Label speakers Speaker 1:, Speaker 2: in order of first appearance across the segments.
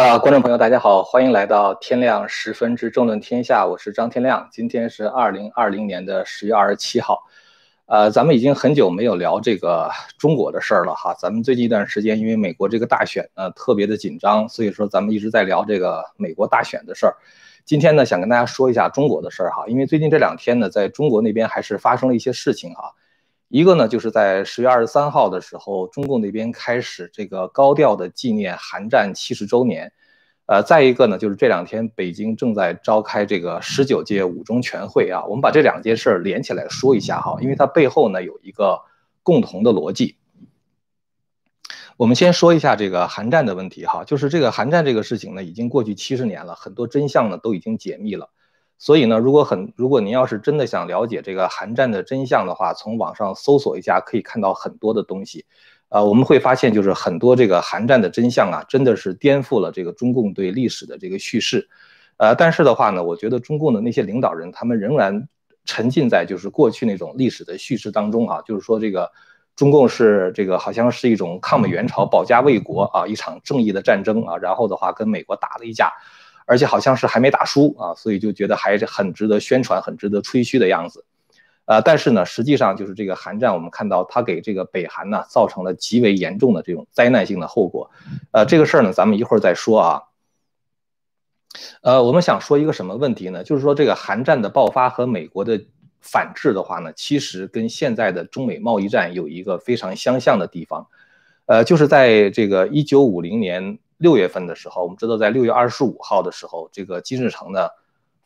Speaker 1: 啊，观众朋友，大家好，欢迎来到天亮十分之政论天下，我是张天亮。今天是二零二零年的十月二十七号，呃，咱们已经很久没有聊这个中国的事儿了哈。咱们最近一段时间，因为美国这个大选呢特别的紧张，所以说咱们一直在聊这个美国大选的事儿。今天呢，想跟大家说一下中国的事儿哈，因为最近这两天呢，在中国那边还是发生了一些事情哈。一个呢，就是在十月二十三号的时候，中共那边开始这个高调的纪念韩战七十周年，呃，再一个呢，就是这两天北京正在召开这个十九届五中全会啊，我们把这两件事连起来说一下哈，因为它背后呢有一个共同的逻辑。我们先说一下这个韩战的问题哈，就是这个韩战这个事情呢，已经过去七十年了，很多真相呢都已经解密了。所以呢，如果很，如果您要是真的想了解这个韩战的真相的话，从网上搜索一下，可以看到很多的东西。呃，我们会发现，就是很多这个韩战的真相啊，真的是颠覆了这个中共对历史的这个叙事。呃，但是的话呢，我觉得中共的那些领导人，他们仍然沉浸在就是过去那种历史的叙事当中啊，就是说这个中共是这个好像是一种抗美援朝、保家卫国啊，一场正义的战争啊，然后的话跟美国打了一架。而且好像是还没打输啊，所以就觉得还是很值得宣传、很值得吹嘘的样子，呃，但是呢，实际上就是这个韩战，我们看到它给这个北韩呢造成了极为严重的这种灾难性的后果，呃，这个事儿呢，咱们一会儿再说啊。呃，我们想说一个什么问题呢？就是说这个韩战的爆发和美国的反制的话呢，其实跟现在的中美贸易战有一个非常相像的地方，呃，就是在这个一九五零年。六月份的时候，我们知道，在六月二十五号的时候，这个金日成呢，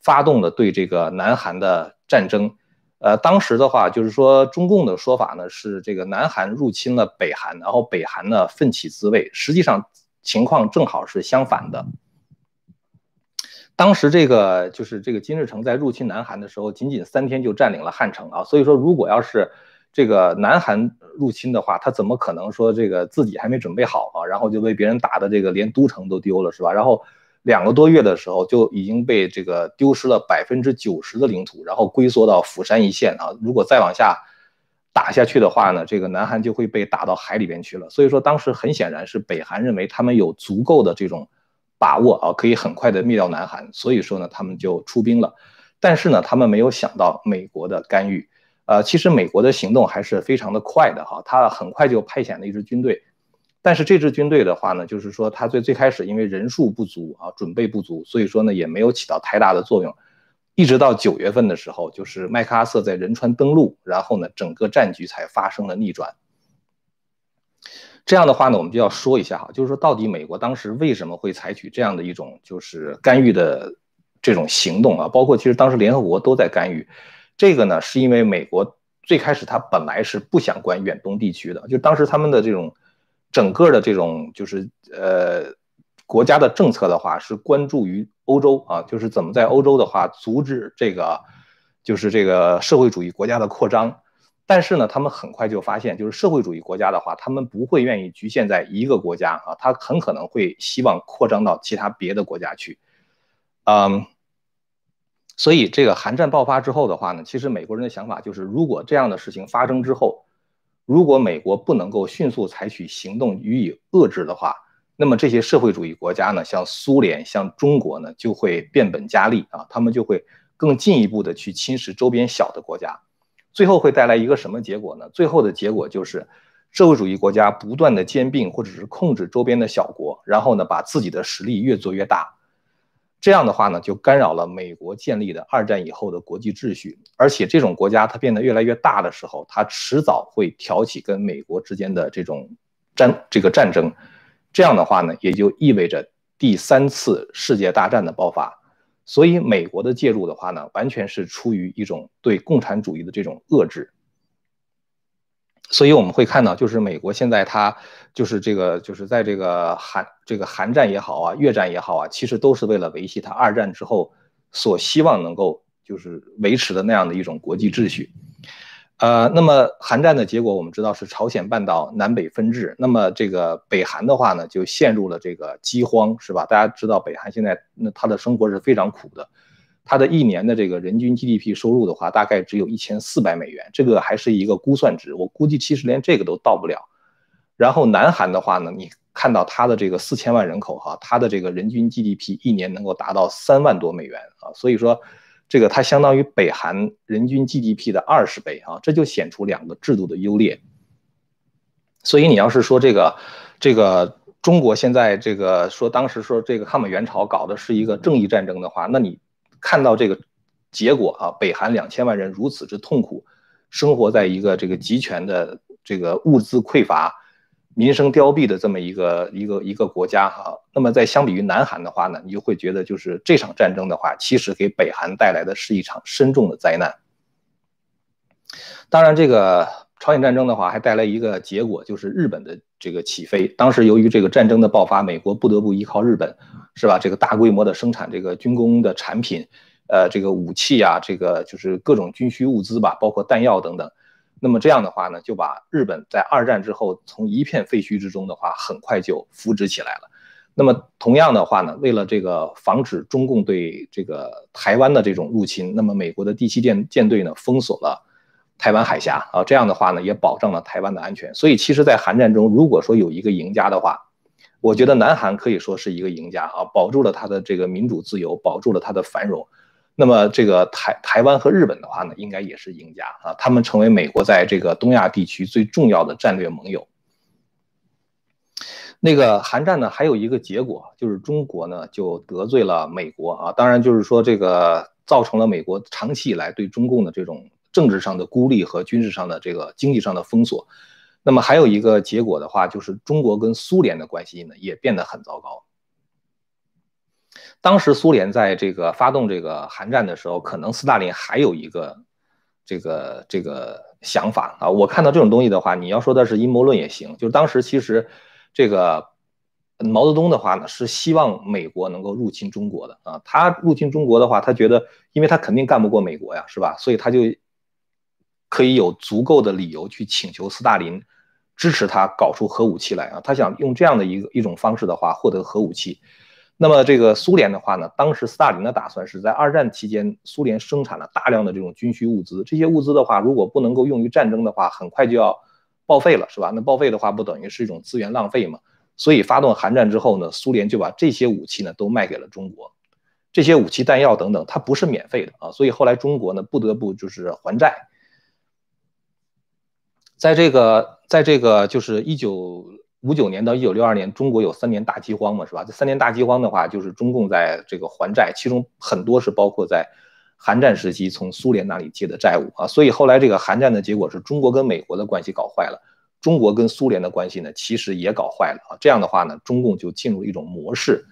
Speaker 1: 发动了对这个南韩的战争。呃，当时的话，就是说中共的说法呢是这个南韩入侵了北韩，然后北韩呢奋起自卫。实际上情况正好是相反的。当时这个就是这个金日成在入侵南韩的时候，仅仅三天就占领了汉城啊。所以说，如果要是这个南韩入侵的话，他怎么可能说这个自己还没准备好啊？然后就被别人打的这个连都城都丢了，是吧？然后两个多月的时候就已经被这个丢失了百分之九十的领土，然后龟缩到釜山一线啊！如果再往下打下去的话呢，这个南韩就会被打到海里边去了。所以说当时很显然是北韩认为他们有足够的这种把握啊，可以很快的灭掉南韩，所以说呢他们就出兵了。但是呢他们没有想到美国的干预。呃，其实美国的行动还是非常的快的哈，他很快就派遣了一支军队，但是这支军队的话呢，就是说他最最开始因为人数不足啊，准备不足，所以说呢也没有起到太大的作用，一直到九月份的时候，就是麦克阿瑟在仁川登陆，然后呢整个战局才发生了逆转。这样的话呢，我们就要说一下哈，就是说到底美国当时为什么会采取这样的一种就是干预的这种行动啊？包括其实当时联合国都在干预。这个呢，是因为美国最开始他本来是不想管远东地区的，就当时他们的这种整个的这种就是呃国家的政策的话是关注于欧洲啊，就是怎么在欧洲的话阻止这个就是这个社会主义国家的扩张。但是呢，他们很快就发现，就是社会主义国家的话，他们不会愿意局限在一个国家啊，他很可能会希望扩张到其他别的国家去，嗯。所以，这个韩战爆发之后的话呢，其实美国人的想法就是，如果这样的事情发生之后，如果美国不能够迅速采取行动予以遏制的话，那么这些社会主义国家呢，像苏联、像中国呢，就会变本加厉啊，他们就会更进一步的去侵蚀周边小的国家，最后会带来一个什么结果呢？最后的结果就是，社会主义国家不断的兼并或者是控制周边的小国，然后呢，把自己的实力越做越大。这样的话呢，就干扰了美国建立的二战以后的国际秩序，而且这种国家它变得越来越大的时候，它迟早会挑起跟美国之间的这种战这个战争。这样的话呢，也就意味着第三次世界大战的爆发。所以，美国的介入的话呢，完全是出于一种对共产主义的这种遏制。所以我们会看到，就是美国现在它就是这个，就是在这个韩这个韩战也好啊，越战也好啊，其实都是为了维系它二战之后所希望能够就是维持的那样的一种国际秩序。呃，那么韩战的结果我们知道是朝鲜半岛南北分治，那么这个北韩的话呢，就陷入了这个饥荒，是吧？大家知道北韩现在那他的生活是非常苦的。它的一年的这个人均 GDP 收入的话，大概只有一千四百美元，这个还是一个估算值，我估计其实连这个都到不了。然后南韩的话呢，你看到它的这个四千万人口哈，它的这个人均 GDP 一年能够达到三万多美元啊，所以说这个它相当于北韩人均 GDP 的二十倍啊，这就显出两个制度的优劣。所以你要是说这个这个中国现在这个说当时说这个抗美援朝搞的是一个正义战争的话，那你看到这个结果啊，北韩两千万人如此之痛苦，生活在一个这个集权的这个物资匮乏。民生凋敝的这么一个一个一个国家哈，那么在相比于南韩的话呢，你就会觉得就是这场战争的话，其实给北韩带来的是一场深重的灾难。当然，这个朝鲜战争的话，还带来一个结果，就是日本的这个起飞。当时由于这个战争的爆发，美国不得不依靠日本，是吧？这个大规模的生产这个军工的产品，呃，这个武器啊，这个就是各种军需物资吧，包括弹药等等。那么这样的话呢，就把日本在二战之后从一片废墟之中的话，很快就扶植起来了。那么同样的话呢，为了这个防止中共对这个台湾的这种入侵，那么美国的第七舰舰队呢封锁了台湾海峡啊，这样的话呢也保障了台湾的安全。所以其实，在韩战中，如果说有一个赢家的话，我觉得南韩可以说是一个赢家啊，保住了他的这个民主自由，保住了他的繁荣。那么这个台台湾和日本的话呢，应该也是赢家啊，他们成为美国在这个东亚地区最重要的战略盟友。那个韩战呢，还有一个结果就是中国呢就得罪了美国啊，当然就是说这个造成了美国长期以来对中共的这种政治上的孤立和军事上的这个经济上的封锁。那么还有一个结果的话，就是中国跟苏联的关系呢也变得很糟糕。当时苏联在这个发动这个韩战的时候，可能斯大林还有一个这个这个想法啊。我看到这种东西的话，你要说的是阴谋论也行。就是当时其实这个毛泽东的话呢，是希望美国能够入侵中国的啊。他入侵中国的话，他觉得，因为他肯定干不过美国呀，是吧？所以他就可以有足够的理由去请求斯大林支持他搞出核武器来啊。他想用这样的一个一种方式的话，获得核武器。那么这个苏联的话呢，当时斯大林的打算是在二战期间，苏联生产了大量的这种军需物资，这些物资的话，如果不能够用于战争的话，很快就要报废了，是吧？那报废的话，不等于是一种资源浪费吗？所以发动韩战之后呢，苏联就把这些武器呢都卖给了中国，这些武器弹药等等，它不是免费的啊，所以后来中国呢不得不就是还债，在这个，在这个就是一九。五九年到一九六二年，中国有三年大饥荒嘛，是吧？这三年大饥荒的话，就是中共在这个还债，其中很多是包括在韩战时期从苏联那里借的债务啊。所以后来这个韩战的结果是中国跟美国的关系搞坏了，中国跟苏联的关系呢，其实也搞坏了啊。这样的话呢，中共就进入一种模式，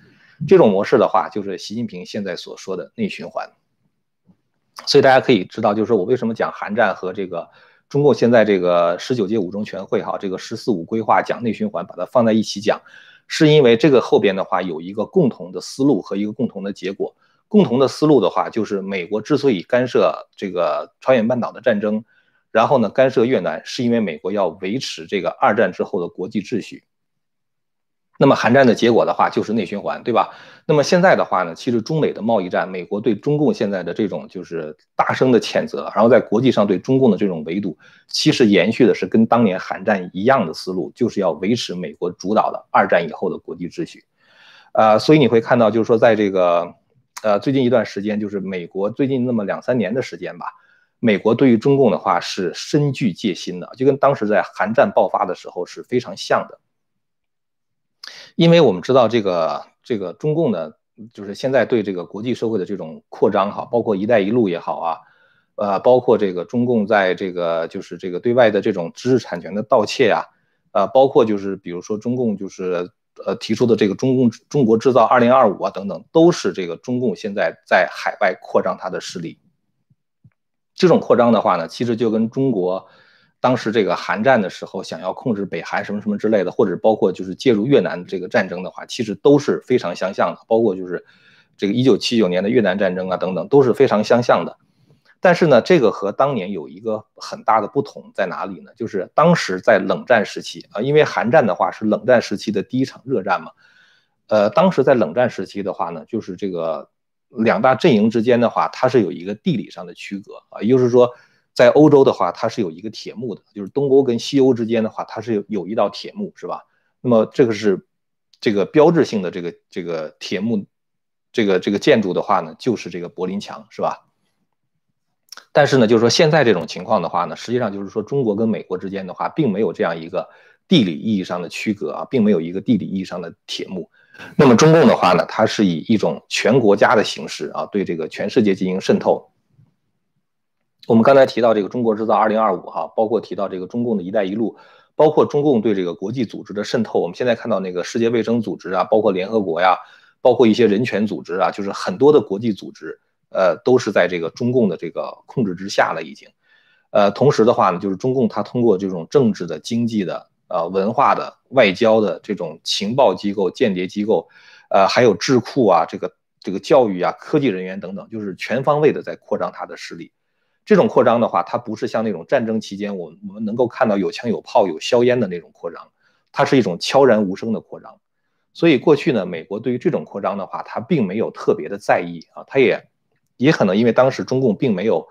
Speaker 1: 这种模式的话，就是习近平现在所说的内循环。所以大家可以知道，就是我为什么讲韩战和这个。中共现在这个十九届五中全会哈，这个“十四五”规划讲内循环，把它放在一起讲，是因为这个后边的话有一个共同的思路和一个共同的结果。共同的思路的话，就是美国之所以干涉这个朝鲜半岛的战争，然后呢干涉越南，是因为美国要维持这个二战之后的国际秩序。那么韩战的结果的话，就是内循环，对吧？那么现在的话呢，其实中美的贸易战，美国对中共现在的这种就是大声的谴责，然后在国际上对中共的这种围堵，其实延续的是跟当年韩战一样的思路，就是要维持美国主导的二战以后的国际秩序。呃，所以你会看到，就是说在这个呃最近一段时间，就是美国最近那么两三年的时间吧，美国对于中共的话是深具戒心的，就跟当时在韩战爆发的时候是非常像的。因为我们知道这个这个中共呢，就是现在对这个国际社会的这种扩张哈，包括“一带一路”也好啊，呃，包括这个中共在这个就是这个对外的这种知识产权的盗窃啊，呃，包括就是比如说中共就是呃提出的这个中共中国制造二零二五啊等等，都是这个中共现在在海外扩张它的势力。这种扩张的话呢，其实就跟中国。当时这个韩战的时候，想要控制北韩什么什么之类的，或者包括就是介入越南这个战争的话，其实都是非常相像的。包括就是这个一九七九年的越南战争啊等等，都是非常相像的。但是呢，这个和当年有一个很大的不同在哪里呢？就是当时在冷战时期啊，因为韩战的话是冷战时期的第一场热战嘛。呃，当时在冷战时期的话呢，就是这个两大阵营之间的话，它是有一个地理上的区隔啊，也就是说。在欧洲的话，它是有一个铁幕的，就是东欧跟西欧之间的话，它是有有一道铁幕，是吧？那么这个是这个标志性的这个这个铁幕，这个这个建筑的话呢，就是这个柏林墙，是吧？但是呢，就是说现在这种情况的话呢，实际上就是说中国跟美国之间的话，并没有这样一个地理意义上的区隔啊，并没有一个地理意义上的铁幕。那么中共的话呢，它是以一种全国家的形式啊，对这个全世界进行渗透。我们刚才提到这个中国制造二零二五哈，包括提到这个中共的一带一路，包括中共对这个国际组织的渗透。我们现在看到那个世界卫生组织啊，包括联合国呀，包括一些人权组织啊，就是很多的国际组织。呃，都是在这个中共的这个控制之下了，已经。呃，同时的话呢，就是中共它通过这种政治的、经济的、呃文化的、外交的这种情报机构、间谍机构，呃，还有智库啊，这个这个教育啊、科技人员等等，就是全方位的在扩张它的势力。这种扩张的话，它不是像那种战争期间我我们能够看到有枪有炮有硝烟的那种扩张，它是一种悄然无声的扩张。所以过去呢，美国对于这种扩张的话，它并没有特别的在意啊，它也。也可能因为当时中共并没有，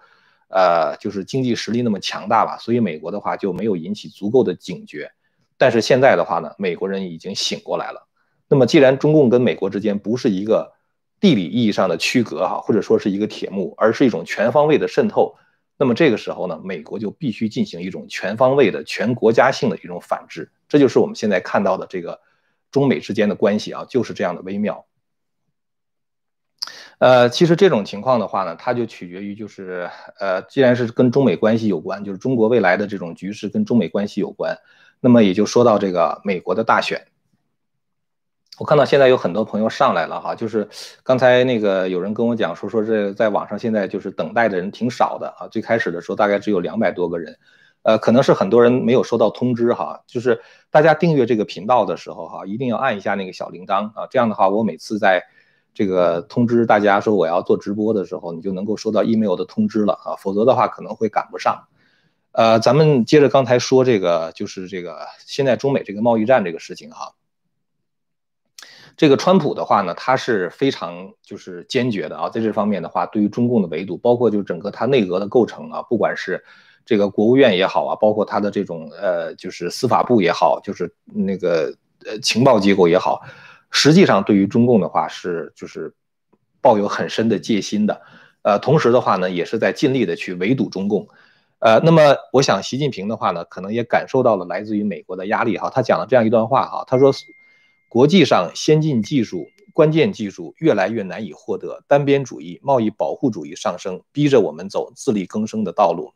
Speaker 1: 呃，就是经济实力那么强大吧，所以美国的话就没有引起足够的警觉。但是现在的话呢，美国人已经醒过来了。那么既然中共跟美国之间不是一个地理意义上的区隔哈，或者说是一个铁幕，而是一种全方位的渗透，那么这个时候呢，美国就必须进行一种全方位的全国家性的一种反制。这就是我们现在看到的这个中美之间的关系啊，就是这样的微妙。呃，其实这种情况的话呢，它就取决于就是，呃，既然是跟中美关系有关，就是中国未来的这种局势跟中美关系有关，那么也就说到这个美国的大选。我看到现在有很多朋友上来了哈，就是刚才那个有人跟我讲说说这在网上现在就是等待的人挺少的啊，最开始的时候大概只有两百多个人，呃，可能是很多人没有收到通知哈，就是大家订阅这个频道的时候哈，一定要按一下那个小铃铛啊，这样的话我每次在。这个通知大家说我要做直播的时候，你就能够收到 email 的通知了啊，否则的话可能会赶不上。呃，咱们接着刚才说这个，就是这个现在中美这个贸易战这个事情哈。这个川普的话呢，他是非常就是坚决的啊，在这方面的话，对于中共的围堵，包括就整个他内阁的构成啊，不管是这个国务院也好啊，包括他的这种呃就是司法部也好，就是那个呃情报机构也好。实际上，对于中共的话是就是抱有很深的戒心的，呃，同时的话呢，也是在尽力的去围堵中共，呃，那么我想习近平的话呢，可能也感受到了来自于美国的压力哈，他讲了这样一段话哈，他说，国际上先进技术、关键技术越来越难以获得，单边主义、贸易保护主义上升，逼着我们走自力更生的道路。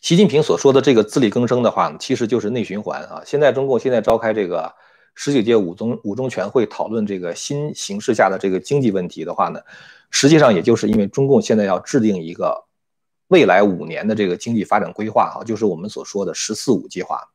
Speaker 1: 习近平所说的这个自力更生的话呢，其实就是内循环啊，现在中共现在召开这个。十九届五中五中全会讨论这个新形势下的这个经济问题的话呢，实际上也就是因为中共现在要制定一个未来五年的这个经济发展规划哈，就是我们所说的“十四五”计划。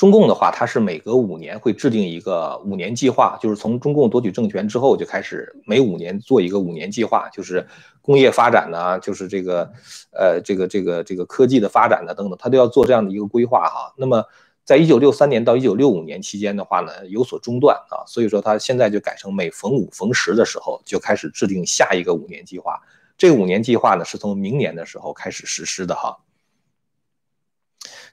Speaker 1: 中共的话，它是每隔五年会制定一个五年计划，就是从中共夺取政权之后就开始每五年做一个五年计划，就是工业发展呢，就是这个呃这个这个这个科技的发展呢等等，它都要做这样的一个规划哈。那么在一九六三年到一九六五年期间的话呢，有所中断啊，所以说他现在就改成每逢五逢十的时候就开始制定下一个五年计划。这五年计划呢是从明年的时候开始实施的哈。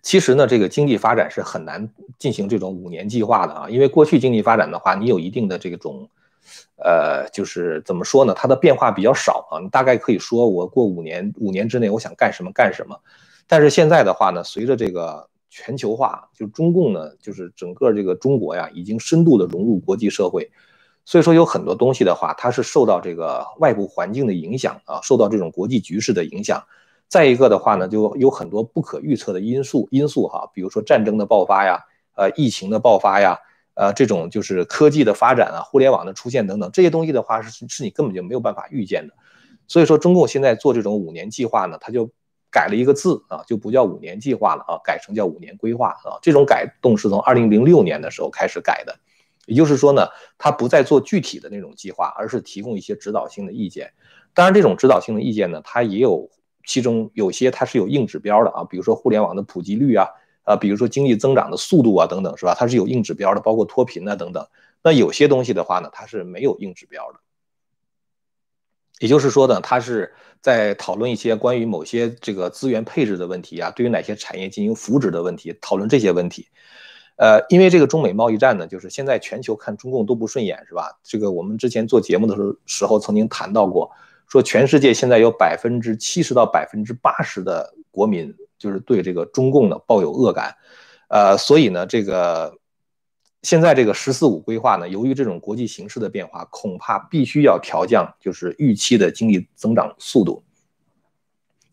Speaker 1: 其实呢，这个经济发展是很难进行这种五年计划的啊，因为过去经济发展的话，你有一定的这种，呃，就是怎么说呢，它的变化比较少啊，你大概可以说我过五年，五年之内我想干什么干什么。但是现在的话呢，随着这个全球化，就中共呢，就是整个这个中国呀，已经深度的融入国际社会，所以说有很多东西的话，它是受到这个外部环境的影响啊，受到这种国际局势的影响。再一个的话呢，就有很多不可预测的因素因素哈，比如说战争的爆发呀，呃，疫情的爆发呀，呃，这种就是科技的发展啊，互联网的出现等等，这些东西的话是是你根本就没有办法预见的。所以说，中共现在做这种五年计划呢，它就。改了一个字啊，就不叫五年计划了啊，改成叫五年规划啊。这种改动是从二零零六年的时候开始改的，也就是说呢，它不再做具体的那种计划，而是提供一些指导性的意见。当然，这种指导性的意见呢，它也有其中有些它是有硬指标的啊，比如说互联网的普及率啊，啊，比如说经济增长的速度啊等等，是吧？它是有硬指标的，包括脱贫啊等等。那有些东西的话呢，它是没有硬指标的。也就是说呢，它是在讨论一些关于某些这个资源配置的问题啊，对于哪些产业进行扶植的问题，讨论这些问题。呃，因为这个中美贸易战呢，就是现在全球看中共都不顺眼，是吧？这个我们之前做节目的时候时候曾经谈到过，说全世界现在有百分之七十到百分之八十的国民就是对这个中共呢抱有恶感，呃，所以呢，这个现在这个“十四五”规划呢，由于这种国际形势的变化，恐怕必须要调降就是预期的经济增长速度。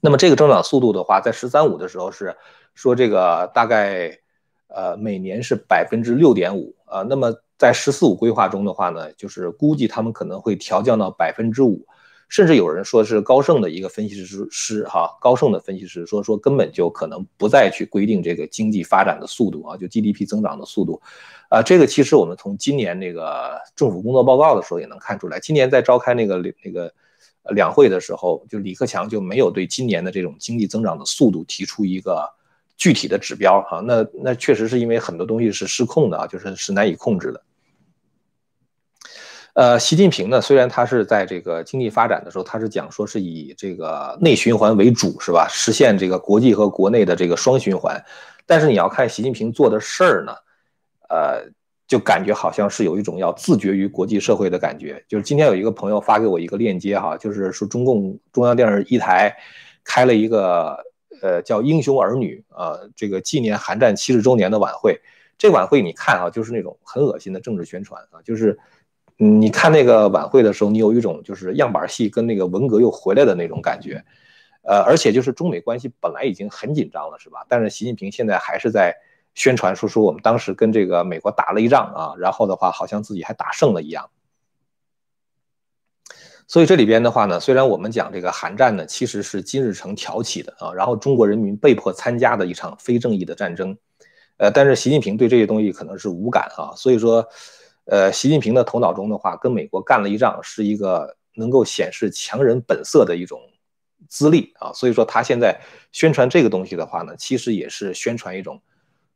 Speaker 1: 那么这个增长速度的话，在“十三五”的时候是说这个大概。呃，每年是百分之六点五啊。那么在“十四五”规划中的话呢，就是估计他们可能会调降到百分之五，甚至有人说是高盛的一个分析师师哈，高盛的分析师说说根本就可能不再去规定这个经济发展的速度啊，就 GDP 增长的速度。啊，这个其实我们从今年那个政府工作报告的时候也能看出来，今年在召开那个那个两会的时候，就李克强就没有对今年的这种经济增长的速度提出一个。具体的指标哈，那那确实是因为很多东西是失控的啊，就是是难以控制的。呃，习近平呢，虽然他是在这个经济发展的时候，他是讲说是以这个内循环为主，是吧？实现这个国际和国内的这个双循环。但是你要看习近平做的事儿呢，呃，就感觉好像是有一种要自绝于国际社会的感觉。就是今天有一个朋友发给我一个链接哈，就是说中共中央电视一台开了一个。呃，叫英雄儿女啊，这个纪念韩战七十周年的晚会，这晚会你看啊，就是那种很恶心的政治宣传啊，就是，你看那个晚会的时候，你有一种就是样板戏跟那个文革又回来的那种感觉，呃，而且就是中美关系本来已经很紧张了，是吧？但是习近平现在还是在宣传说说我们当时跟这个美国打了一仗啊，然后的话好像自己还打胜了一样。所以这里边的话呢，虽然我们讲这个韩战呢，其实是金日成挑起的啊，然后中国人民被迫参加的一场非正义的战争，呃，但是习近平对这些东西可能是无感啊，所以说，呃，习近平的头脑中的话，跟美国干了一仗，是一个能够显示强人本色的一种资历啊，所以说他现在宣传这个东西的话呢，其实也是宣传一种。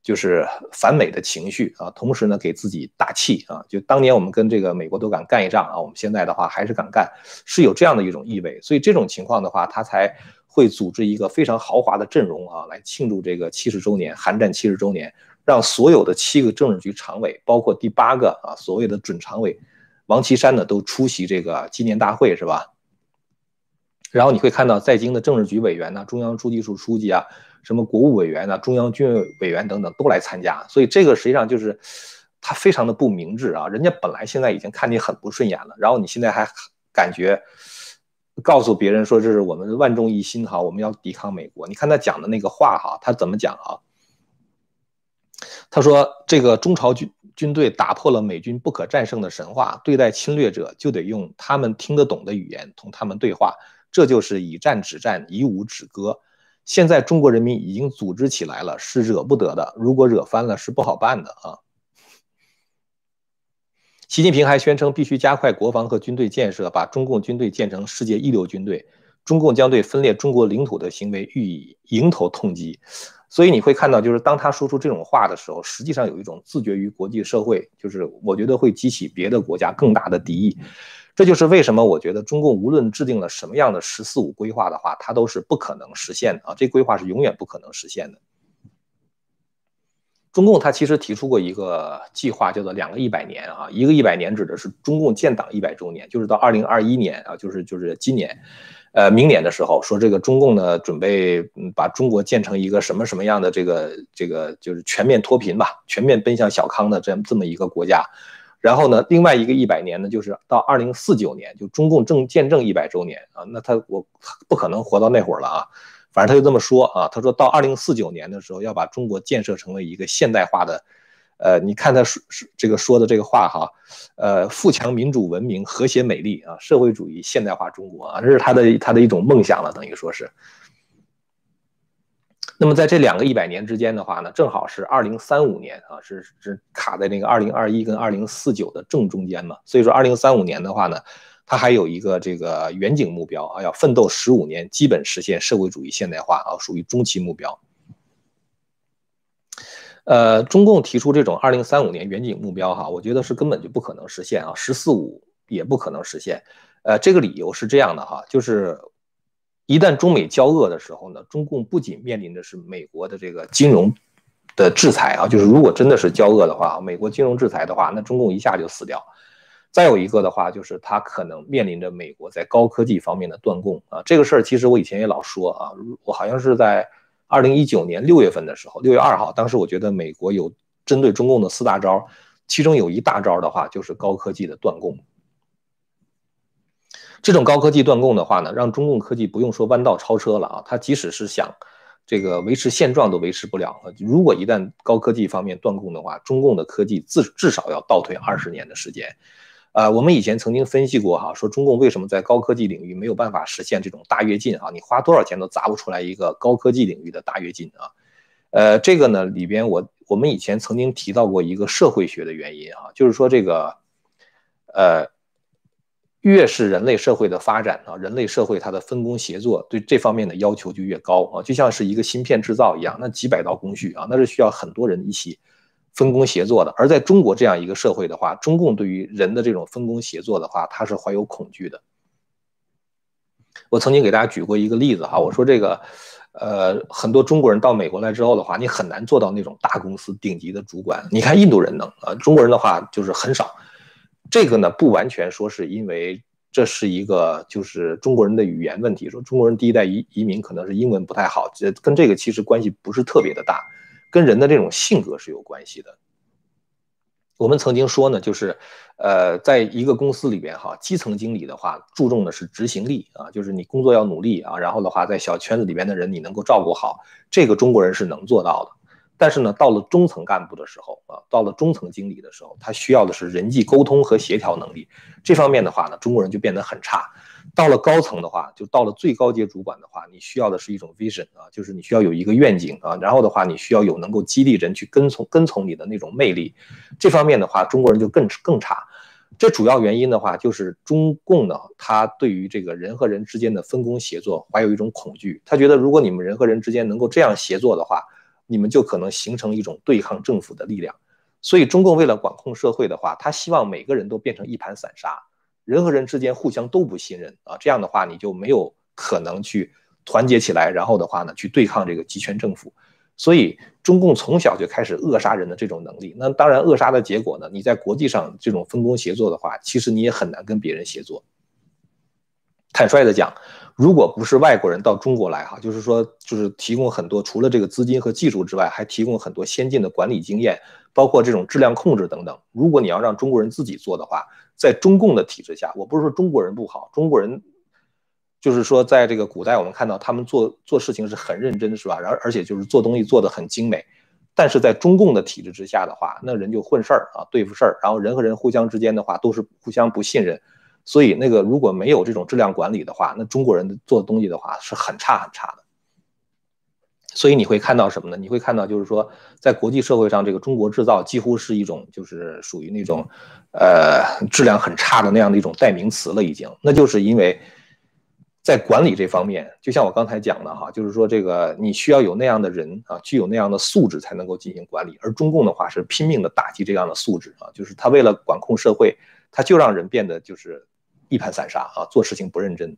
Speaker 1: 就是反美的情绪啊，同时呢给自己打气啊。就当年我们跟这个美国都敢干一仗啊，我们现在的话还是敢干，是有这样的一种意味。所以这种情况的话，他才会组织一个非常豪华的阵容啊，来庆祝这个七十周年，韩战七十周年，让所有的七个政治局常委，包括第八个啊所谓的准常委王岐山呢，都出席这个纪念大会，是吧？然后你会看到在京的政治局委员呢，中央书记处书记啊。什么国务委员呢，中央军委委员等等都来参加，所以这个实际上就是他非常的不明智啊！人家本来现在已经看你很不顺眼了，然后你现在还感觉告诉别人说这是我们万众一心哈，我们要抵抗美国。你看他讲的那个话哈，他怎么讲啊？他说这个中朝军军队打破了美军不可战胜的神话，对待侵略者就得用他们听得懂的语言同他们对话，这就是以战止战，以武止戈。现在中国人民已经组织起来了，是惹不得的。如果惹翻了，是不好办的啊。习近平还宣称，必须加快国防和军队建设，把中共军队建成世界一流军队。中共将对分裂中国领土的行为予以迎头痛击。所以你会看到，就是当他说出这种话的时候，实际上有一种自绝于国际社会，就是我觉得会激起别的国家更大的敌意。这就是为什么我觉得中共无论制定了什么样的“十四五”规划的话，它都是不可能实现的啊！这规划是永远不可能实现的。中共它其实提出过一个计划，叫做“两个一百年”啊，一个一百年指的是中共建党一百周年，就是到二零二一年啊，就是就是今年，呃，明年的时候，说这个中共呢准备把中国建成一个什么什么样的这个这个就是全面脱贫吧，全面奔向小康的这样这么一个国家。然后呢，另外一个一百年呢，就是到二零四九年，就中共正建政一百周年啊。那他我不可能活到那会儿了啊，反正他就这么说啊。他说到二零四九年的时候，要把中国建设成为一个现代化的，呃，你看他说说这个说的这个话哈，呃，富强、民主、文明、和谐、美丽啊，社会主义现代化中国啊，这是他的他的一种梦想了，等于说是。那么在这两个一百年之间的话呢，正好是二零三五年啊，是是卡在那个二零二一跟二零四九的正中间嘛。所以说二零三五年的话呢，它还有一个这个远景目标啊，要奋斗十五年，基本实现社会主义现代化啊，属于中期目标。呃，中共提出这种二零三五年远景目标哈，我觉得是根本就不可能实现啊，十四五也不可能实现。呃，这个理由是这样的哈，就是一旦中美交恶的时候呢，中共不仅面临的是美国的这个金融的制裁啊，就是如果真的是交恶的话，美国金融制裁的话，那中共一下就死掉。再有一个的话，就是他可能面临着美国在高科技方面的断供啊。这个事儿其实我以前也老说啊，我好像是在二零一九年六月份的时候，六月二号，当时我觉得美国有针对中共的四大招，其中有一大招的话就是高科技的断供。这种高科技断供的话呢，让中共科技不用说弯道超车了啊，它即使是想这个维持现状都维持不了了。如果一旦高科技方面断供的话，中共的科技至至少要倒退二十年的时间。呃，我们以前曾经分析过哈，说中共为什么在高科技领域没有办法实现这种大跃进啊？你花多少钱都砸不出来一个高科技领域的大跃进啊？呃，这个呢里边我我们以前曾经提到过一个社会学的原因啊，就是说这个，呃，越是人类社会的发展啊，人类社会它的分工协作对这方面的要求就越高啊，就像是一个芯片制造一样，那几百道工序啊，那是需要很多人一起。分工协作的，而在中国这样一个社会的话，中共对于人的这种分工协作的话，他是怀有恐惧的。我曾经给大家举过一个例子哈，我说这个，呃，很多中国人到美国来之后的话，你很难做到那种大公司顶级的主管。你看印度人能啊，中国人的话就是很少。这个呢，不完全说是因为这是一个就是中国人的语言问题，说中国人第一代移移民可能是英文不太好，这跟这个其实关系不是特别的大。跟人的这种性格是有关系的。我们曾经说呢，就是，呃，在一个公司里边哈，基层经理的话注重的是执行力啊，就是你工作要努力啊，然后的话在小圈子里边的人你能够照顾好，这个中国人是能做到的。但是呢，到了中层干部的时候啊，到了中层经理的时候，他需要的是人际沟通和协调能力，这方面的话呢，中国人就变得很差。到了高层的话，就到了最高阶主管的话，你需要的是一种 vision 啊，就是你需要有一个愿景啊，然后的话，你需要有能够激励人去跟从跟从你的那种魅力。这方面的话，中国人就更更差。这主要原因的话，就是中共呢，他对于这个人和人之间的分工协作怀有一种恐惧，他觉得如果你们人和人之间能够这样协作的话，你们就可能形成一种对抗政府的力量。所以中共为了管控社会的话，他希望每个人都变成一盘散沙。人和人之间互相都不信任啊，这样的话你就没有可能去团结起来，然后的话呢去对抗这个集权政府。所以中共从小就开始扼杀人的这种能力。那当然扼杀的结果呢，你在国际上这种分工协作的话，其实你也很难跟别人协作。坦率的讲，如果不是外国人到中国来哈，就是说就是提供很多除了这个资金和技术之外，还提供很多先进的管理经验，包括这种质量控制等等。如果你要让中国人自己做的话，在中共的体制下，我不是说中国人不好，中国人就是说，在这个古代，我们看到他们做做事情是很认真，是吧？然而且就是做东西做得很精美。但是在中共的体制之下的话，那人就混事儿啊，对付事儿，然后人和人互相之间的话都是互相不信任。所以那个如果没有这种质量管理的话，那中国人做的东西的话是很差很差的。所以你会看到什么呢？你会看到就是说，在国际社会上，这个中国制造几乎是一种就是属于那种，呃，质量很差的那样的一种代名词了。已经，那就是因为，在管理这方面，就像我刚才讲的哈，就是说这个你需要有那样的人啊，具有那样的素质才能够进行管理。而中共的话是拼命的打击这样的素质啊，就是他为了管控社会，他就让人变得就是一盘散沙啊，做事情不认真。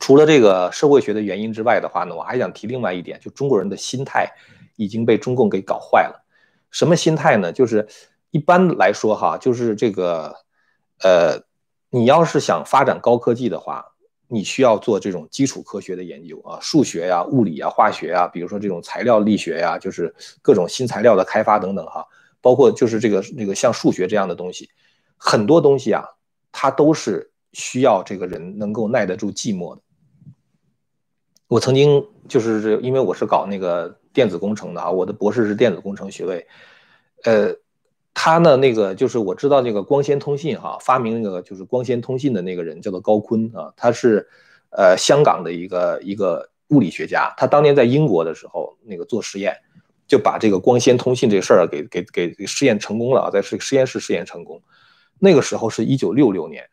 Speaker 1: 除了这个社会学的原因之外的话呢，我还想提另外一点，就中国人的心态已经被中共给搞坏了。什么心态呢？就是一般来说哈，就是这个，呃，你要是想发展高科技的话，你需要做这种基础科学的研究啊，数学呀、物理呀、化学呀，比如说这种材料力学呀，就是各种新材料的开发等等哈，包括就是这个那个像数学这样的东西，很多东西啊，它都是。需要这个人能够耐得住寂寞的。我曾经就是因为我是搞那个电子工程的啊，我的博士是电子工程学位。呃，他呢那个就是我知道那个光纤通信哈，发明那个就是光纤通信的那个人叫做高锟啊，他是呃香港的一个一个物理学家，他当年在英国的时候那个做实验，就把这个光纤通信这事儿给给给试验成功了啊，在实实验室试验成功。那个时候是一九六六年。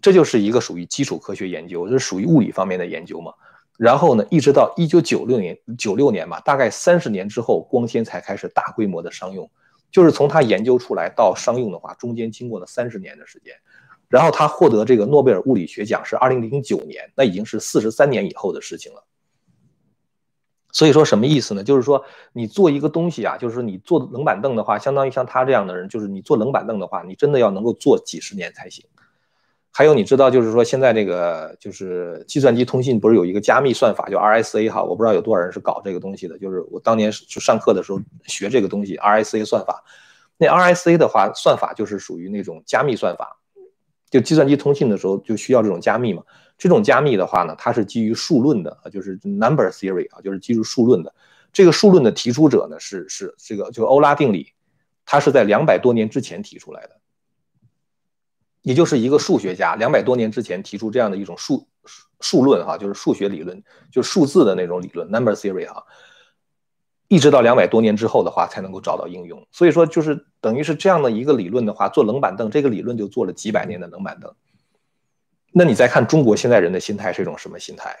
Speaker 1: 这就是一个属于基础科学研究，这是属于物理方面的研究嘛。然后呢，一直到一九九六年，九六年吧，大概三十年之后，光纤才开始大规模的商用。就是从它研究出来到商用的话，中间经过了三十年的时间。然后他获得这个诺贝尔物理学奖是二零零九年，那已经是四十三年以后的事情了。所以说什么意思呢？就是说你做一个东西啊，就是说你坐冷板凳的话，相当于像他这样的人，就是你坐冷板凳的话，你真的要能够坐几十年才行。还有你知道，就是说现在这个就是计算机通信不是有一个加密算法叫 RSA 哈？我不知道有多少人是搞这个东西的。就是我当年去上课的时候学这个东西 RSA 算法。那 RSA 的话，算法就是属于那种加密算法，就计算机通信的时候就需要这种加密嘛。这种加密的话呢，它是基于数论的，就是 number theory 啊，就是基于数论的。这个数论的提出者呢是是这个就欧拉定理，它是在两百多年之前提出来的，也就是一个数学家两百多年之前提出这样的一种数数论哈，就是数学理论，就数字的那种理论 number theory 哈，一直到两百多年之后的话才能够找到应用。所以说就是等于是这样的一个理论的话，做冷板凳这个理论就做了几百年的冷板凳。那你再看中国现在人的心态是一种什么心态？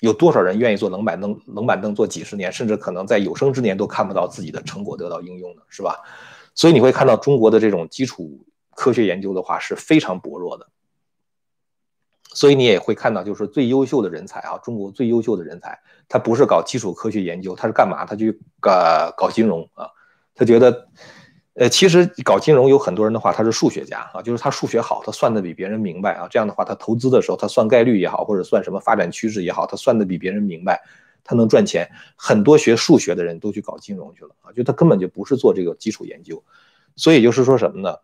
Speaker 1: 有多少人愿意坐冷板凳？冷板凳坐几十年，甚至可能在有生之年都看不到自己的成果得到应用呢？是吧？所以你会看到中国的这种基础科学研究的话是非常薄弱的。所以你也会看到，就是最优秀的人才啊，中国最优秀的人才，他不是搞基础科学研究，他是干嘛？他去搞搞金融啊？他觉得。呃，其实搞金融有很多人的话，他是数学家啊，就是他数学好，他算的比别人明白啊。这样的话，他投资的时候，他算概率也好，或者算什么发展趋势也好，他算的比别人明白，他能赚钱。很多学数学的人都去搞金融去了啊，就他根本就不是做这个基础研究。所以就是说什么呢？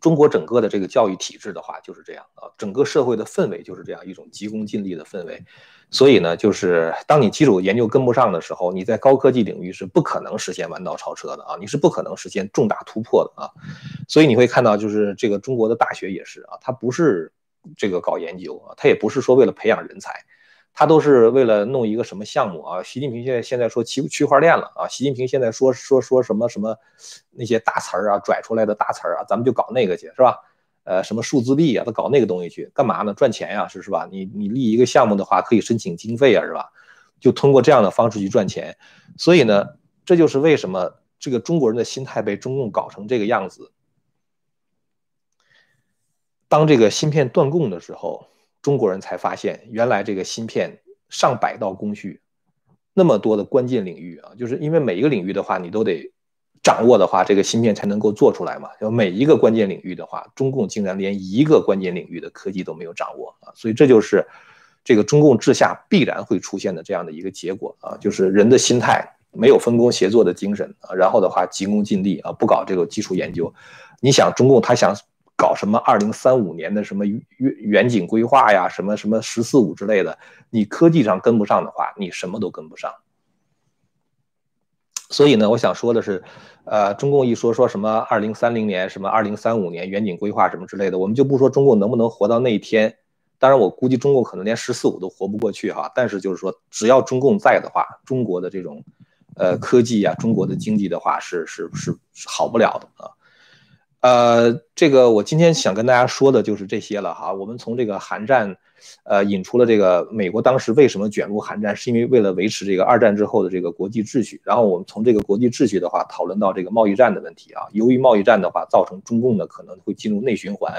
Speaker 1: 中国整个的这个教育体制的话就是这样啊，整个社会的氛围就是这样一种急功近利的氛围。所以呢，就是当你基础研究跟不上的时候，你在高科技领域是不可能实现弯道超车的啊，你是不可能实现重大突破的啊。所以你会看到，就是这个中国的大学也是啊，它不是这个搞研究啊，它也不是说为了培养人才，他都是为了弄一个什么项目啊。习近平现在现在说区区块链了啊，习近平现在说说说什么什么那些大词儿啊，拽出来的大词儿啊，咱们就搞那个去，是吧？呃，什么数字币啊，他搞那个东西去干嘛呢？赚钱呀，是是吧？你你立一个项目的话，可以申请经费啊，是吧？就通过这样的方式去赚钱。所以呢，这就是为什么这个中国人的心态被中共搞成这个样子。当这个芯片断供的时候，中国人才发现，原来这个芯片上百道工序，那么多的关键领域啊，就是因为每一个领域的话，你都得。掌握的话，这个芯片才能够做出来嘛。就每一个关键领域的话，中共竟然连一个关键领域的科技都没有掌握啊！所以这就是这个中共治下必然会出现的这样的一个结果啊，就是人的心态没有分工协作的精神啊，然后的话急功近利啊，不搞这个基础研究。你想中共他想搞什么二零三五年的什么远远景规划呀，什么什么十四五之类的，你科技上跟不上的话，你什么都跟不上。所以呢，我想说的是，呃，中共一说说什么二零三零年、什么二零三五年远景规划什么之类的，我们就不说中共能不能活到那一天。当然，我估计中共可能连十四五都活不过去哈。但是就是说，只要中共在的话，中国的这种，呃，科技啊，中国的经济的话，是是是好不了的啊。呃，这个我今天想跟大家说的就是这些了哈。我们从这个韩战。呃，引出了这个美国当时为什么卷入韩战，是因为为了维持这个二战之后的这个国际秩序。然后我们从这个国际秩序的话，讨论到这个贸易战的问题啊。由于贸易战的话，造成中共呢可能会进入内循环。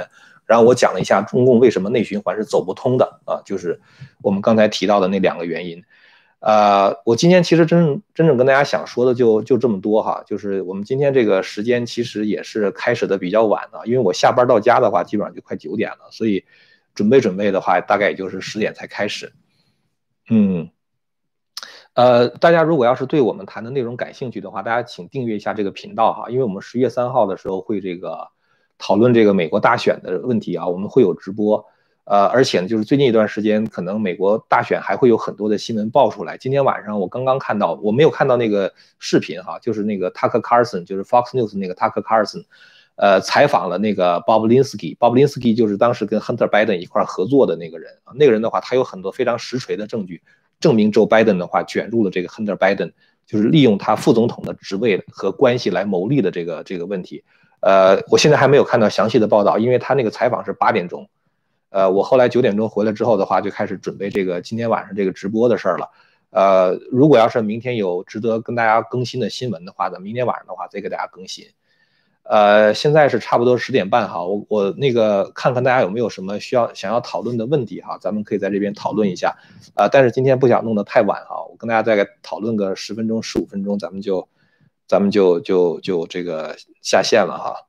Speaker 1: 然后我讲了一下中共为什么内循环是走不通的啊，就是我们刚才提到的那两个原因。呃，我今天其实真真正跟大家想说的就就这么多哈，就是我们今天这个时间其实也是开始的比较晚的，因为我下班到家的话，基本上就快九点了，所以。准备准备的话，大概也就是十点才开始。嗯，呃，大家如果要是对我们谈的内容感兴趣的话，大家请订阅一下这个频道哈，因为我们十月三号的时候会这个讨论这个美国大选的问题啊，我们会有直播。呃，而且呢，就是最近一段时间，可能美国大选还会有很多的新闻爆出来。今天晚上我刚刚看到，我没有看到那个视频哈，就是那个 Tucker Carlson，就是 Fox News 那个 Tucker Carlson。呃，采访了那个 Bob Linsky，Bob Linsky 就是当时跟 Hunter Biden 一块合作的那个人啊。那个人的话，他有很多非常实锤的证据，证明 Joe Biden 的话卷入了这个 Hunter Biden，就是利用他副总统的职位和关系来牟利的这个这个问题。呃，我现在还没有看到详细的报道，因为他那个采访是八点钟。呃，我后来九点钟回来之后的话，就开始准备这个今天晚上这个直播的事儿了。呃，如果要是明天有值得跟大家更新的新闻的话呢，明天晚上的话再给大家更新。呃，现在是差不多十点半哈，我我那个看看大家有没有什么需要想要讨论的问题哈，咱们可以在这边讨论一下，啊，但是今天不想弄得太晚哈，我跟大家再讨论个十分钟十五分钟，咱们就咱们就就就这个下线了哈。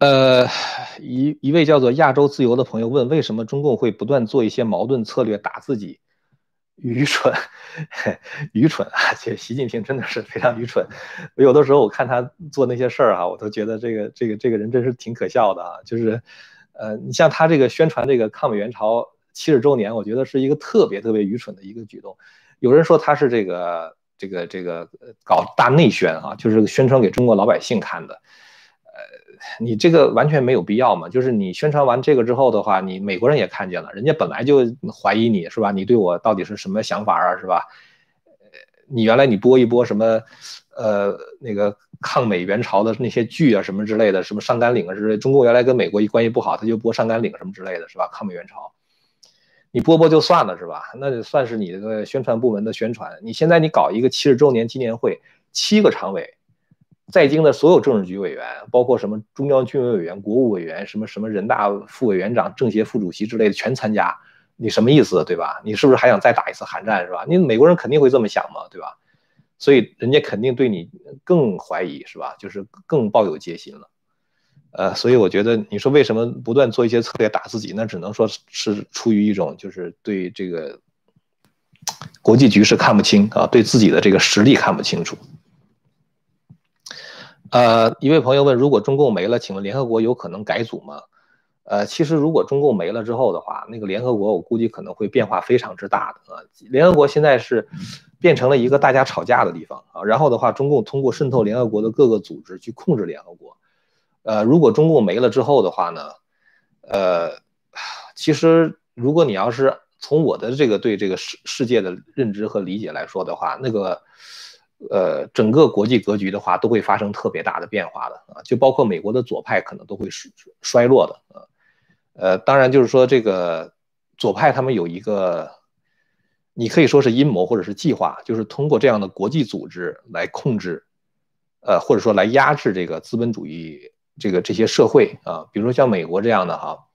Speaker 1: 呃，一一位叫做亚洲自由的朋友问，为什么中共会不断做一些矛盾策略打自己？愚蠢，愚蠢啊！这习近平真的是非常愚蠢。有的时候我看他做那些事儿啊，我都觉得这个这个这个人真是挺可笑的啊。就是，呃，你像他这个宣传这个抗美援朝七十周年，我觉得是一个特别特别愚蠢的一个举动。有人说他是这个这个这个搞大内宣啊，就是宣传给中国老百姓看的。你这个完全没有必要嘛？就是你宣传完这个之后的话，你美国人也看见了，人家本来就怀疑你是吧？你对我到底是什么想法啊？是吧？你原来你播一播什么，呃，那个抗美援朝的那些剧啊，什么之类的，什么上甘岭啊之类。中国原来跟美国一关系不好，他就播上甘岭什么之类的，是吧？抗美援朝，你播播就算了，是吧？那就算是你这个宣传部门的宣传。你现在你搞一个七十周年纪念会，七个常委。在京的所有政治局委员，包括什么中央军委委员、国务委员、什么什么人大副委员长、政协副主席之类的全参加，你什么意思，对吧？你是不是还想再打一次寒战，是吧？你美国人肯定会这么想嘛，对吧？所以人家肯定对你更怀疑，是吧？就是更抱有戒心了。呃，所以我觉得你说为什么不断做一些策略打自己，那只能说是出于一种就是对这个国际局势看不清啊，对自己的这个实力看不清楚。呃，一位朋友问：如果中共没了，请问联合国有可能改组吗？呃，其实如果中共没了之后的话，那个联合国我估计可能会变化非常之大的啊。联合国现在是变成了一个大家吵架的地方啊。然后的话，中共通过渗透联合国的各个组织去控制联合国。呃，如果中共没了之后的话呢，呃，其实如果你要是从我的这个对这个世世界的认知和理解来说的话，那个。呃，整个国际格局的话，都会发生特别大的变化的啊，就包括美国的左派可能都会衰衰落的啊。呃，当然就是说这个左派他们有一个，你可以说是阴谋或者是计划，就是通过这样的国际组织来控制，呃，或者说来压制这个资本主义这个这些社会啊，比如说像美国这样的哈，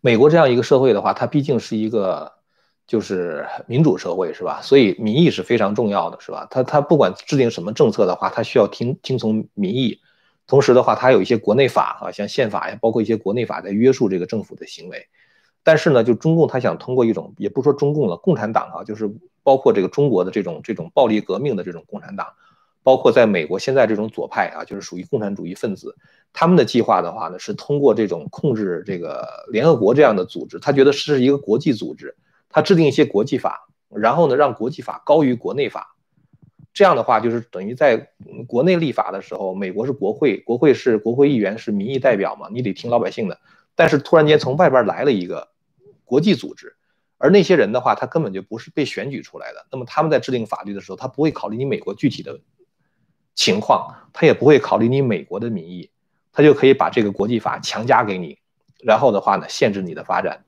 Speaker 1: 美国这样一个社会的话，它毕竟是一个。就是民主社会是吧？所以民意是非常重要的，是吧？他他不管制定什么政策的话，他需要听听从民意。同时的话，他有一些国内法啊，像宪法呀，包括一些国内法在约束这个政府的行为。但是呢，就中共他想通过一种，也不说中共了，共产党啊，就是包括这个中国的这种这种暴力革命的这种共产党，包括在美国现在这种左派啊，就是属于共产主义分子，他们的计划的话呢，是通过这种控制这个联合国这样的组织，他觉得是一个国际组织。他制定一些国际法，然后呢，让国际法高于国内法，这样的话就是等于在国内立法的时候，美国是国会，国会是国会议员是民意代表嘛，你得听老百姓的。但是突然间从外边来了一个国际组织，而那些人的话，他根本就不是被选举出来的，那么他们在制定法律的时候，他不会考虑你美国具体的情况，他也不会考虑你美国的民意，他就可以把这个国际法强加给你，然后的话呢，限制你的发展。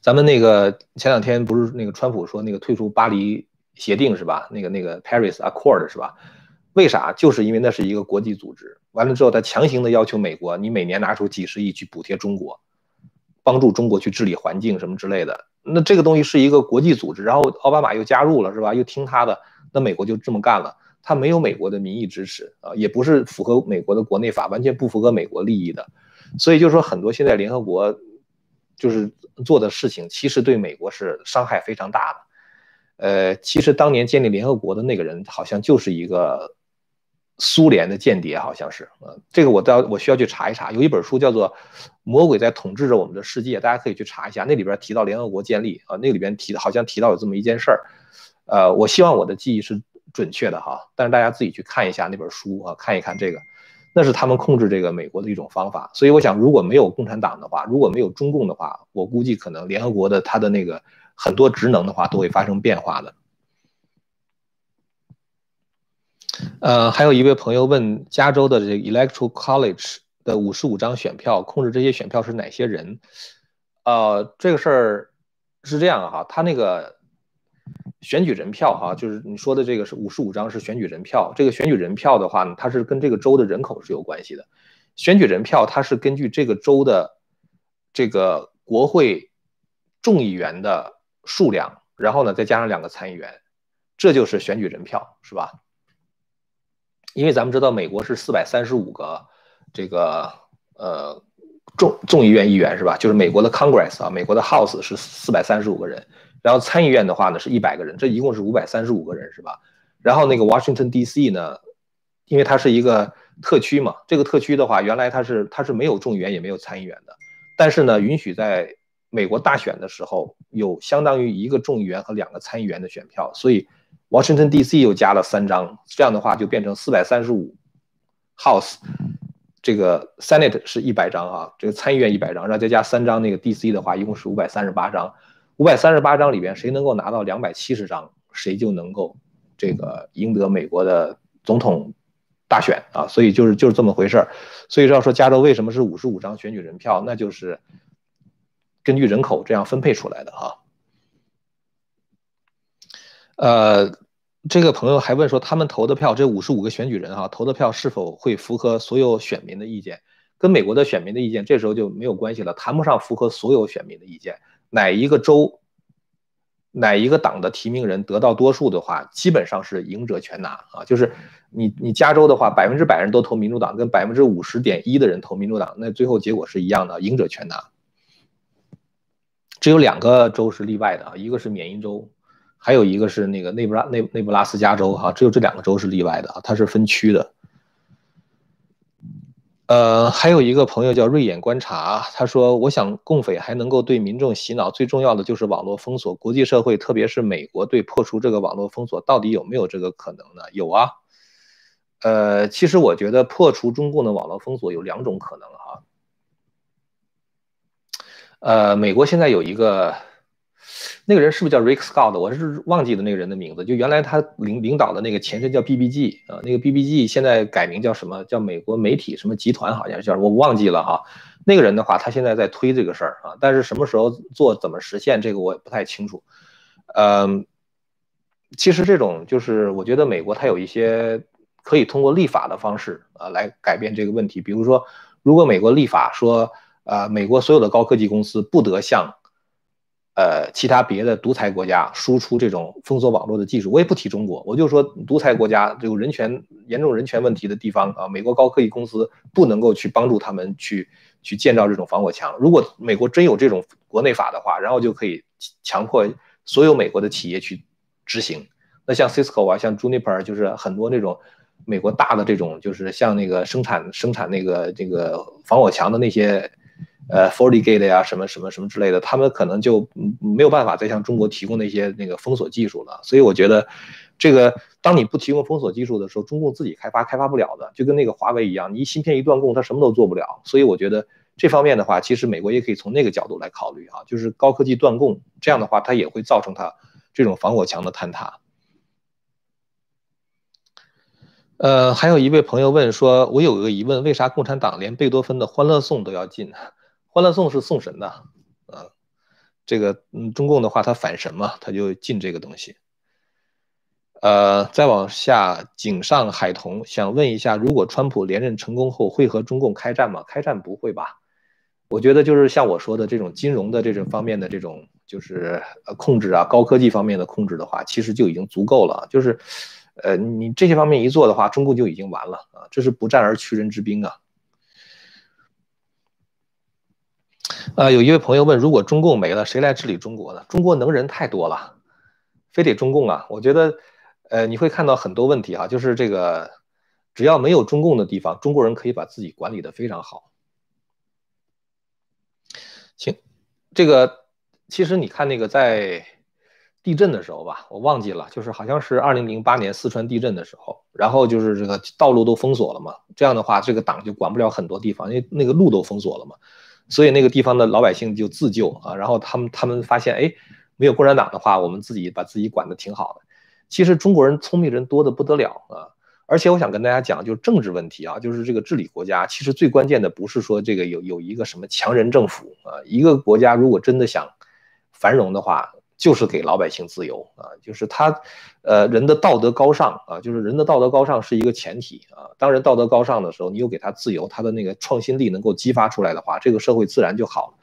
Speaker 1: 咱们那个前两天不是那个川普说那个退出巴黎协定是吧？那个那个 Paris Accord 是吧？为啥？就是因为那是一个国际组织。完了之后，他强行的要求美国，你每年拿出几十亿去补贴中国，帮助中国去治理环境什么之类的。那这个东西是一个国际组织，然后奥巴马又加入了是吧？又听他的，那美国就这么干了。他没有美国的民意支持啊，也不是符合美国的国内法，完全不符合美国利益的。所以就是说，很多现在联合国。就是做的事情，其实对美国是伤害非常大的。呃，其实当年建立联合国的那个人，好像就是一个苏联的间谍，好像是。呃，这个我要我需要去查一查。有一本书叫做《魔鬼在统治着我们的世界》，大家可以去查一下。那里边提到联合国建立啊，那里边提好像提到有这么一件事儿。呃，我希望我的记忆是准确的哈，但是大家自己去看一下那本书啊，看一看这个。那是他们控制这个美国的一种方法，所以我想，如果没有共产党的话，如果没有中共的话，我估计可能联合国的它的那个很多职能的话都会发生变化的。呃，还有一位朋友问，加州的这个 Electoral College 的五十五张选票，控制这些选票是哪些人？呃，这个事儿是这样哈，他那个选举人票哈，就是你说的这个是五十五张是选举人票。这个选举人票的话呢，它是跟这个州的人口是有关系的。选举人票它是根据这个州的这个国会众议员的数量，然后呢再加上两个参议员，这就是选举人票，是吧？因为咱们知道美国是四百三十五个这个呃。众众议院议员是吧？就是美国的 Congress 啊，美国的 House 是四百三十五个人，然后参议院的话呢是一百个人，这一共是五百三十五个人是吧？然后那个 Washington D.C. 呢，因为它是一个特区嘛，这个特区的话，原来它是它是没有众议员也没有参议员的，但是呢，允许在美国大选的时候有相当于一个众议员和两个参议员的选票，所以 Washington D.C. 又加了三张，这样的话就变成四百三十五 House。这个 Senate 是一百张啊，这个参议院一百张，然后再加三张那个 DC 的话，一共是五百三十八张。五百三十八张里边，谁能够拿到两百七十张，谁就能够这个赢得美国的总统大选啊。所以就是就是这么回事儿。所以要说加州为什么是五十五张选举人票，那就是根据人口这样分配出来的哈。呃。这个朋友还问说，他们投的票，这五十五个选举人哈，投的票是否会符合所有选民的意见？跟美国的选民的意见，这时候就没有关系了，谈不上符合所有选民的意见。哪一个州，哪一个党的提名人得到多数的话，基本上是赢者全拿啊。就是你你加州的话，百分之百人都投民主党，跟百分之五十点一的人投民主党，那最后结果是一样的，赢者全拿。只有两个州是例外的啊，一个是缅因州。还有一个是那个内布拉内内布拉斯加州哈，只有这两个州是例外的啊，它是分区的。呃，还有一个朋友叫锐眼观察，他说：“我想共匪还能够对民众洗脑，最重要的就是网络封锁。国际社会，特别是美国，对破除这个网络封锁，到底有没有这个可能呢？”有啊。呃，其实我觉得破除中共的网络封锁有两种可能哈。呃，美国现在有一个。那个人是不是叫 Rick Scott？我是忘记了那个人的名字。就原来他领领导的那个前身叫 BBG 啊，那个 BBG 现在改名叫什么？叫美国媒体什么集团？好像叫我忘记了哈。那个人的话，他现在在推这个事儿啊，但是什么时候做、怎么实现，这个我也不太清楚。嗯，其实这种就是我觉得美国它有一些可以通过立法的方式啊来改变这个问题。比如说，如果美国立法说，呃，美国所有的高科技公司不得向呃，其他别的独裁国家输出这种封锁网络的技术，我也不提中国，我就说独裁国家有人权严重人权问题的地方啊，美国高科技公司不能够去帮助他们去去建造这种防火墙。如果美国真有这种国内法的话，然后就可以强迫所有美国的企业去执行。那像 Cisco 啊，像 Juniper，就是很多那种美国大的这种，就是像那个生产生产那个这个防火墙的那些。呃，FortiGate 呀，什么什么什么之类的，他们可能就没有办法再向中国提供那些那个封锁技术了。所以我觉得，这个当你不提供封锁技术的时候，中共自己开发开发不了的，就跟那个华为一样，你一芯片一断供，它什么都做不了。所以我觉得这方面的话，其实美国也可以从那个角度来考虑啊，就是高科技断供，这样的话它也会造成它这种防火墙的坍塌。呃，还有一位朋友问说，我有个疑问，为啥共产党连贝多芬的《欢乐颂》都要禁呢？欢乐颂是送神的，啊，这个嗯，中共的话他反神嘛，他就禁这个东西。呃，再往下，井上海童想问一下，如果川普连任成功后，会和中共开战吗？开战不会吧？我觉得就是像我说的这种金融的这种方面的这种就是呃控制啊，高科技方面的控制的话，其实就已经足够了。就是，呃，你这些方面一做的话，中共就已经完了啊，这是不战而屈人之兵啊。呃，有一位朋友问，如果中共没了，谁来治理中国呢？中国能人太多了，非得中共啊？我觉得，呃，你会看到很多问题哈，就是这个，只要没有中共的地方，中国人可以把自己管理的非常好。行，这个其实你看那个在地震的时候吧，我忘记了，就是好像是二零零八年四川地震的时候，然后就是这个道路都封锁了嘛，这样的话，这个党就管不了很多地方，因为那个路都封锁了嘛。所以那个地方的老百姓就自救啊，然后他们他们发现，哎，没有共产党的话，我们自己把自己管得挺好的。其实中国人聪明人多的不得了啊，而且我想跟大家讲，就是政治问题啊，就是这个治理国家，其实最关键的不是说这个有有一个什么强人政府啊，一个国家如果真的想繁荣的话，就是给老百姓自由啊，就是他，呃，人的道德高尚啊，就是人的道德高尚是一个前提啊。当人道德高尚的时候，你又给他自由，他的那个创新力能够激发出来的话，这个社会自然就好。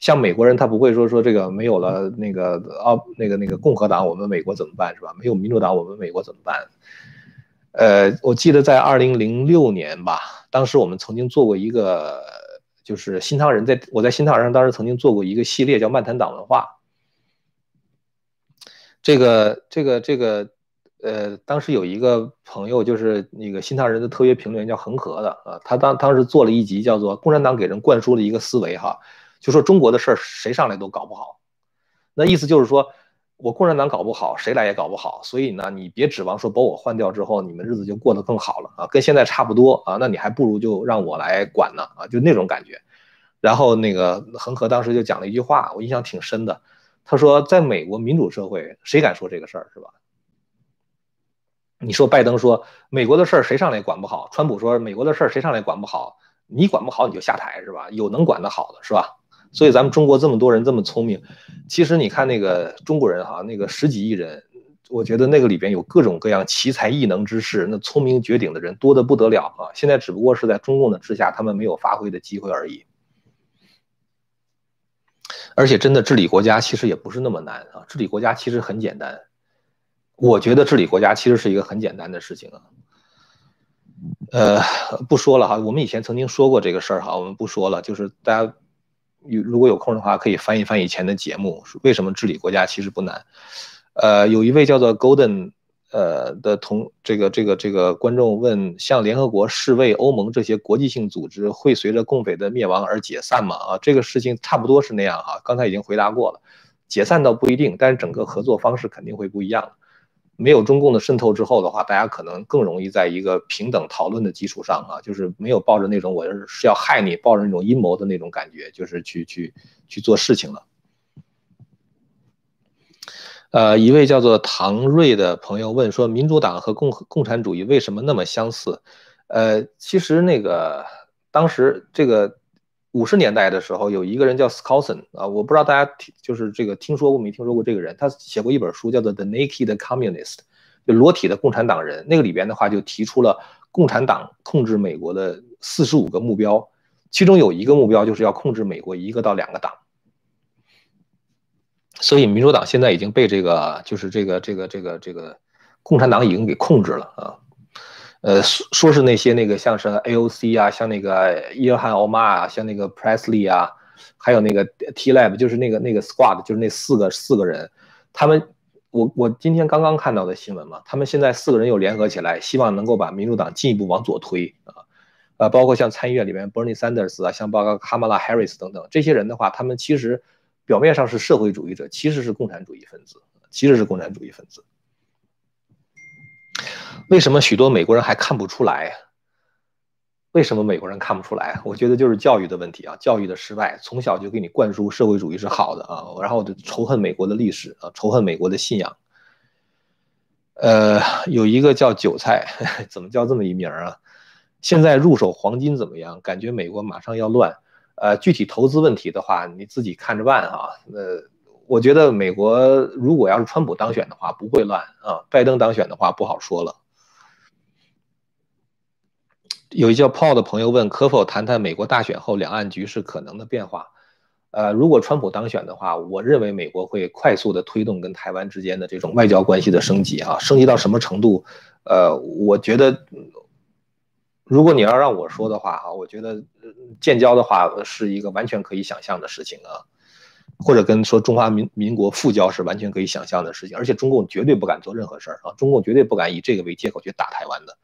Speaker 1: 像美国人，他不会说说这个没有了那个奥那个那个共和党，我们美国怎么办是吧？没有民主党，我们美国怎么办？呃，我记得在二零零六年吧，当时我们曾经做过一个，就是新唐人在我在新唐人当时曾经做过一个系列叫《漫谈党文化》。这个这个这个，呃，当时有一个朋友就是那个新唐人的特约评论员叫恒河的啊，他当当时做了一集叫做《共产党给人灌输的一个思维》哈，就说中国的事儿谁上来都搞不好，那意思就是说。我共产党搞不好，谁来也搞不好，所以呢，你别指望说把我换掉之后，你们日子就过得更好了啊，跟现在差不多啊，那你还不如就让我来管呢啊，就那种感觉。然后那个恒河当时就讲了一句话，我印象挺深的，他说，在美国民主社会，谁敢说这个事儿是吧？你说拜登说美国的事儿谁上来管不好，川普说美国的事儿谁上来管不好，你管不好你就下台是吧？有能管得好的是吧？所以咱们中国这么多人这么聪明，其实你看那个中国人哈，那个十几亿人，我觉得那个里边有各种各样奇才异能之士，那聪明绝顶的人多得不得了啊！现在只不过是在中共的治下，他们没有发挥的机会而已。而且真的治理国家其实也不是那么难啊，治理国家其实很简单。我觉得治理国家其实是一个很简单的事情啊。呃，不说了哈，我们以前曾经说过这个事儿哈，我们不说了，就是大家。有如果有空的话，可以翻一翻以前的节目，为什么治理国家其实不难？呃，有一位叫做 Golden，呃的同这个这个这个观众问，像联合国、世卫、欧盟这些国际性组织会随着共匪的灭亡而解散吗？啊，这个事情差不多是那样哈，刚才已经回答过了，解散倒不一定，但是整个合作方式肯定会不一样。没有中共的渗透之后的话，大家可能更容易在一个平等讨论的基础上啊，就是没有抱着那种我是是要害你，抱着那种阴谋的那种感觉，就是去去去做事情了。呃，一位叫做唐瑞的朋友问说，民主党和共共产主义为什么那么相似？呃，其实那个当时这个。五十年代的时候，有一个人叫 Skousen 啊，我不知道大家听就是这个听说过没听说过这个人？他写过一本书，叫做《The Naked Communist》，就裸体的共产党人。那个里边的话就提出了共产党控制美国的四十五个目标，其中有一个目标就是要控制美国一个到两个党。所以民主党现在已经被这个就是这个这个这个这个共产党已经给控制了啊。呃，说说是那些那个像是 AOC 啊，像那个伊尔汗奥马啊，像那个 Presley 啊，还有那个 T Lab，就是那个那个 Squad，就是那四个四个人，他们，我我今天刚刚看到的新闻嘛，他们现在四个人又联合起来，希望能够把民主党进一步往左推啊，呃，包括像参议院里面 Bernie Sanders 啊，像包括 Kamala Harris 等等这些人的话，他们其实表面上是社会主义者，其实是共产主义分子，其实是共产主义分子。为什么许多美国人还看不出来？为什么美国人看不出来？我觉得就是教育的问题啊，教育的失败，从小就给你灌输社会主义是好的啊，然后就仇恨美国的历史啊，仇恨美国的信仰。呃，有一个叫韭菜，怎么叫这么一名啊？现在入手黄金怎么样？感觉美国马上要乱。呃，具体投资问题的话，你自己看着办啊。呃，我觉得美国如果要是川普当选的话，不会乱啊；拜登当选的话，不好说了。有一叫 Paul 的朋友问，可否谈谈美国大选后两岸局势可能的变化？呃，如果川普当选的话，我认为美国会快速的推动跟台湾之间的这种外交关系的升级啊，升级到什么程度？呃，我觉得，如果你要让我说的话啊，我觉得建交的话是一个完全可以想象的事情啊，或者跟说中华民民国复交是完全可以想象的事情，而且中共绝对不敢做任何事儿啊，中共绝对不敢以这个为借口去打台湾的。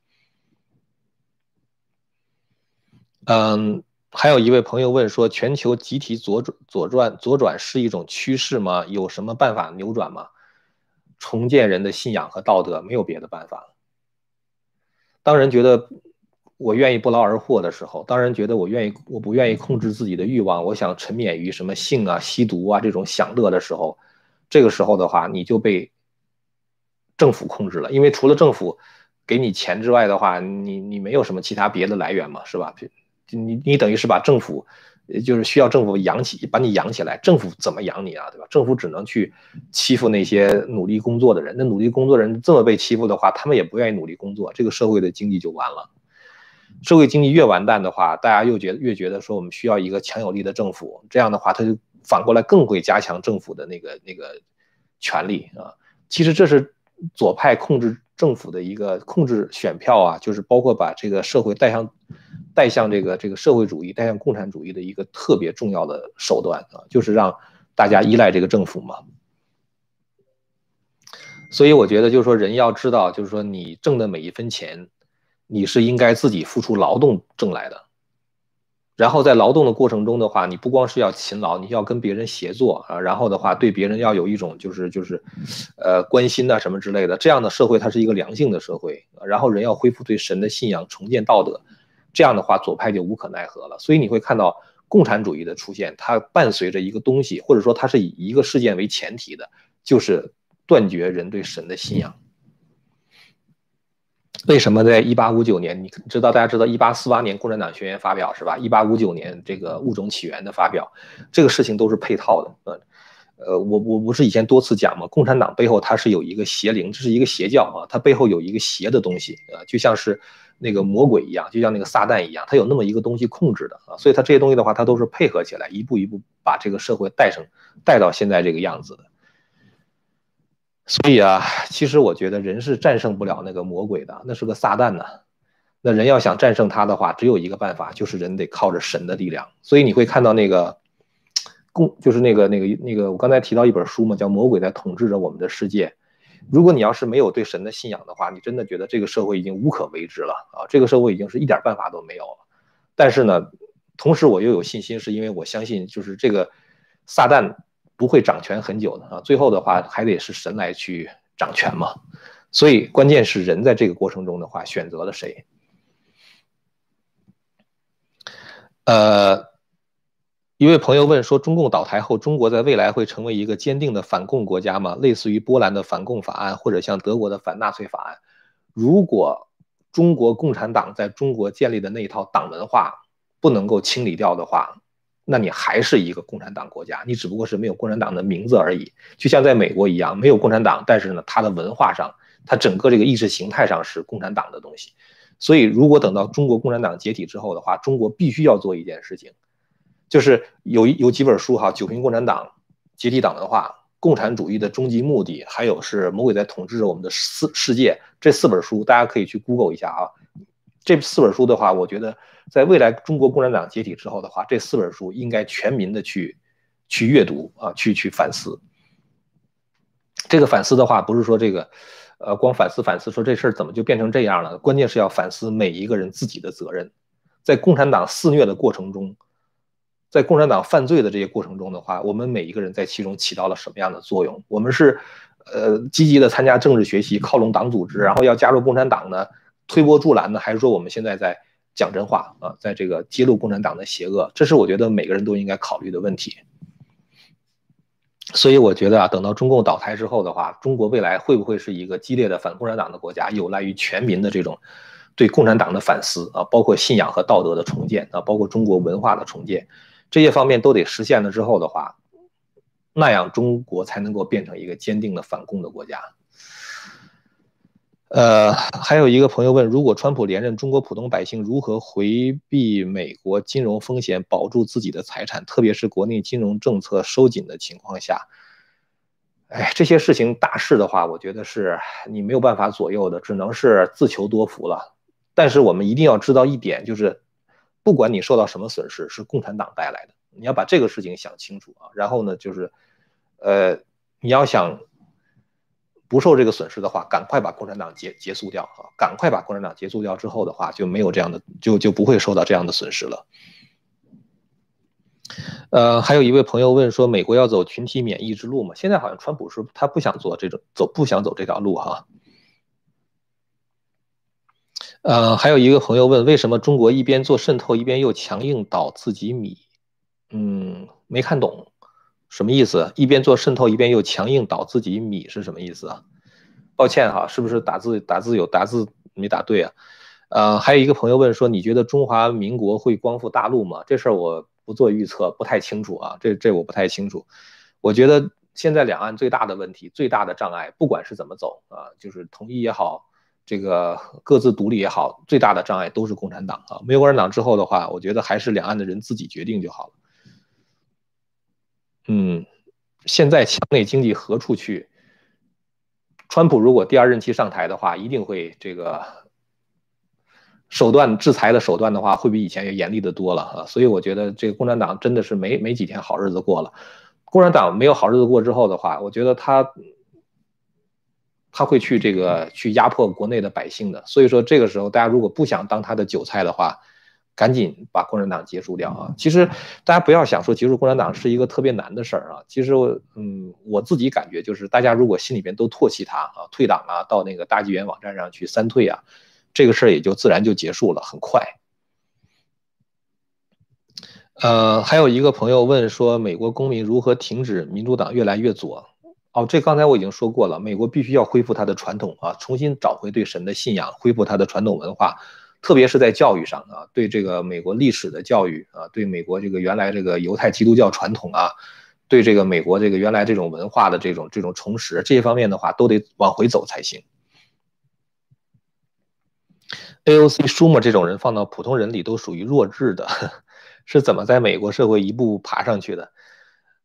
Speaker 1: 嗯，还有一位朋友问说，全球集体左转左转左转是一种趋势吗？有什么办法扭转吗？重建人的信仰和道德，没有别的办法了。当人觉得我愿意不劳而获的时候，当然觉得我愿意我不愿意控制自己的欲望，我想沉湎于什么性啊、吸毒啊这种享乐的时候，这个时候的话，你就被政府控制了，因为除了政府。给你钱之外的话，你你没有什么其他别的来源嘛，是吧？你你等于是把政府，就是需要政府养起，把你养起来。政府怎么养你啊，对吧？政府只能去欺负那些努力工作的人。那努力工作人这么被欺负的话，他们也不愿意努力工作，这个社会的经济就完了。社会经济越完蛋的话，大家又觉得越觉得说我们需要一个强有力的政府，这样的话他就反过来更会加强政府的那个那个权力啊。其实这是左派控制政府的一个控制选票啊，就是包括把这个社会带向带向这个这个社会主义、带向共产主义的一个特别重要的手段啊，就是让大家依赖这个政府嘛。所以我觉得就是说人要知道，就是说你挣的每一分钱。你是应该自己付出劳动挣来的，然后在劳动的过程中的话，你不光是要勤劳，你要跟别人协作啊，然后的话对别人要有一种就是就是，呃关心呐什么之类的，这样的社会它是一个良性的社会，然后人要恢复对神的信仰，重建道德，这样的话左派就无可奈何了。所以你会看到共产主义的出现，它伴随着一个东西，或者说它是以一个事件为前提的，就是断绝人对神的信仰。为什么在一八五九年，你知道大家知道一八四八年共产党宣言发表是吧？一八五九年这个物种起源的发表，这个事情都是配套的。呃，呃，我我不是以前多次讲吗？共产党背后它是有一个邪灵，这是一个邪教啊，它背后有一个邪的东西啊，就像是那个魔鬼一样，就像那个撒旦一样，它有那么一个东西控制的啊，所以它这些东西的话，它都是配合起来，一步一步把这个社会带成带到现在这个样子的。所以啊，其实我觉得人是战胜不了那个魔鬼的，那是个撒旦呢。那人要想战胜他的话，只有一个办法，就是人得靠着神的力量。所以你会看到那个共，就是那个那个那个，我刚才提到一本书嘛，叫《魔鬼在统治着我们的世界》。如果你要是没有对神的信仰的话，你真的觉得这个社会已经无可为之了啊！这个社会已经是一点办法都没有了。但是呢，同时我又有信心，是因为我相信，就是这个撒旦。不会掌权很久的啊，最后的话还得是神来去掌权嘛，所以关键是人在这个过程中的话选择了谁。呃，一位朋友问说，中共倒台后，中国在未来会成为一个坚定的反共国家吗？类似于波兰的反共法案，或者像德国的反纳粹法案？如果中国共产党在中国建立的那一套党文化不能够清理掉的话？那你还是一个共产党国家，你只不过是没有共产党的名字而已，就像在美国一样，没有共产党，但是呢，它的文化上，它整个这个意识形态上是共产党的东西。所以，如果等到中国共产党解体之后的话，中国必须要做一件事情，就是有有几本书哈，《九评共产党解体党文化》《共产主义的终极目的》，还有是《魔鬼在统治着我们的世世界》这四本书，大家可以去 Google 一下啊。这四本书的话，我觉得。在未来中国共产党解体之后的话，这四本书应该全民的去去阅读啊，去去反思。这个反思的话，不是说这个，呃，光反思反思，说这事儿怎么就变成这样了？关键是要反思每一个人自己的责任。在共产党肆虐的过程中，在共产党犯罪的这些过程中的话，我们每一个人在其中起到了什么样的作用？我们是呃积极的参加政治学习，靠拢党组织，然后要加入共产党呢，推波助澜呢，还是说我们现在在？讲真话啊，在这个揭露共产党的邪恶，这是我觉得每个人都应该考虑的问题。所以我觉得啊，等到中共倒台之后的话，中国未来会不会是一个激烈的反共产党的国家，有赖于全民的这种对共产党的反思啊，包括信仰和道德的重建啊，包括中国文化的重建，这些方面都得实现了之后的话，那样中国才能够变成一个坚定的反共的国家。呃，还有一个朋友问，如果川普连任，中国普通百姓如何回避美国金融风险，保住自己的财产？特别是国内金融政策收紧的情况下，哎，这些事情大事的话，我觉得是你没有办法左右的，只能是自求多福了。但是我们一定要知道一点，就是不管你受到什么损失，是共产党带来的，你要把这个事情想清楚啊。然后呢，就是，呃，你要想。不受这个损失的话，赶快把共产党结结束掉啊！赶快把共产党结束掉之后的话，就没有这样的，就就不会受到这样的损失了。呃，还有一位朋友问说，美国要走群体免疫之路吗？现在好像川普说他不想做这种走，不想走这条路哈。呃，还有一个朋友问，为什么中国一边做渗透，一边又强硬倒自己米？嗯，没看懂。什么意思？一边做渗透，一边又强硬倒自己米是什么意思啊？抱歉哈，是不是打字打字有打字没打对啊。呃，还有一个朋友问说，你觉得中华民国会光复大陆吗？这事儿我不做预测，不太清楚啊。这这我不太清楚。我觉得现在两岸最大的问题、最大的障碍，不管是怎么走啊，就是统一也好，这个各自独立也好，最大的障碍都是共产党啊。没有共产党之后的话，我觉得还是两岸的人自己决定就好了。嗯，现在墙内经济何处去？川普如果第二任期上台的话，一定会这个手段制裁的手段的话，会比以前要严厉的多了啊。所以我觉得这个共产党真的是没没几天好日子过了。共产党没有好日子过之后的话，我觉得他他会去这个去压迫国内的百姓的。所以说这个时候，大家如果不想当他的韭菜的话，赶紧把共产党结束掉啊！其实大家不要想说结束共产党是一个特别难的事儿啊。其实我嗯，我自己感觉就是大家如果心里边都唾弃他啊，退党啊，到那个大纪元网站上去三退啊，这个事儿也就自然就结束了，很快。呃，还有一个朋友问说，美国公民如何停止民主党越来越左？哦，这刚才我已经说过了，美国必须要恢复他的传统啊，重新找回对神的信仰，恢复他的传统文化。特别是在教育上啊，对这个美国历史的教育啊，对美国这个原来这个犹太基督教传统啊，对这个美国这个原来这种文化的这种这种重拾，这些方面的话都得往回走才行。AOC 舒默这种人放到普通人里都属于弱智的，是怎么在美国社会一步步爬上去的？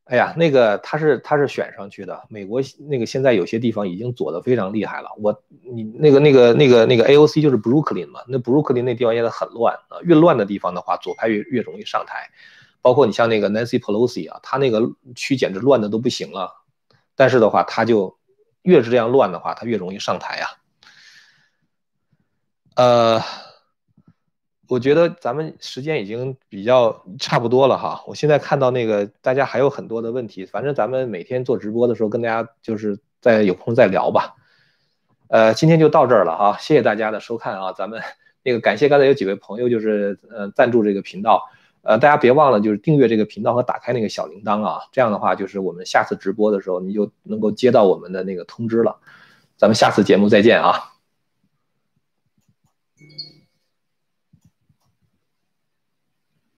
Speaker 1: 哎呀，那个他是他是选上去的。美国那个现在有些地方已经左的非常厉害了。我你那个那个那个那个 AOC 就是布鲁克林嘛，那布鲁克林那地方现在很乱啊。越乱的地方的话，左派越越容易上台。包括你像那个 Nancy Pelosi 啊，他那个区简直乱的都不行了。但是的话，他就越是这样乱的话，他越容易上台呀。呃。我觉得咱们时间已经比较差不多了哈，我现在看到那个大家还有很多的问题，反正咱们每天做直播的时候跟大家就是在有空再聊吧。呃，今天就到这儿了哈，谢谢大家的收看啊，咱们那个感谢刚才有几位朋友就是呃赞助这个频道，呃大家别忘了就是订阅这个频道和打开那个小铃铛啊，这样的话就是我们下次直播的时候你就能够接到我们的那个通知了。咱们下次节目再见啊。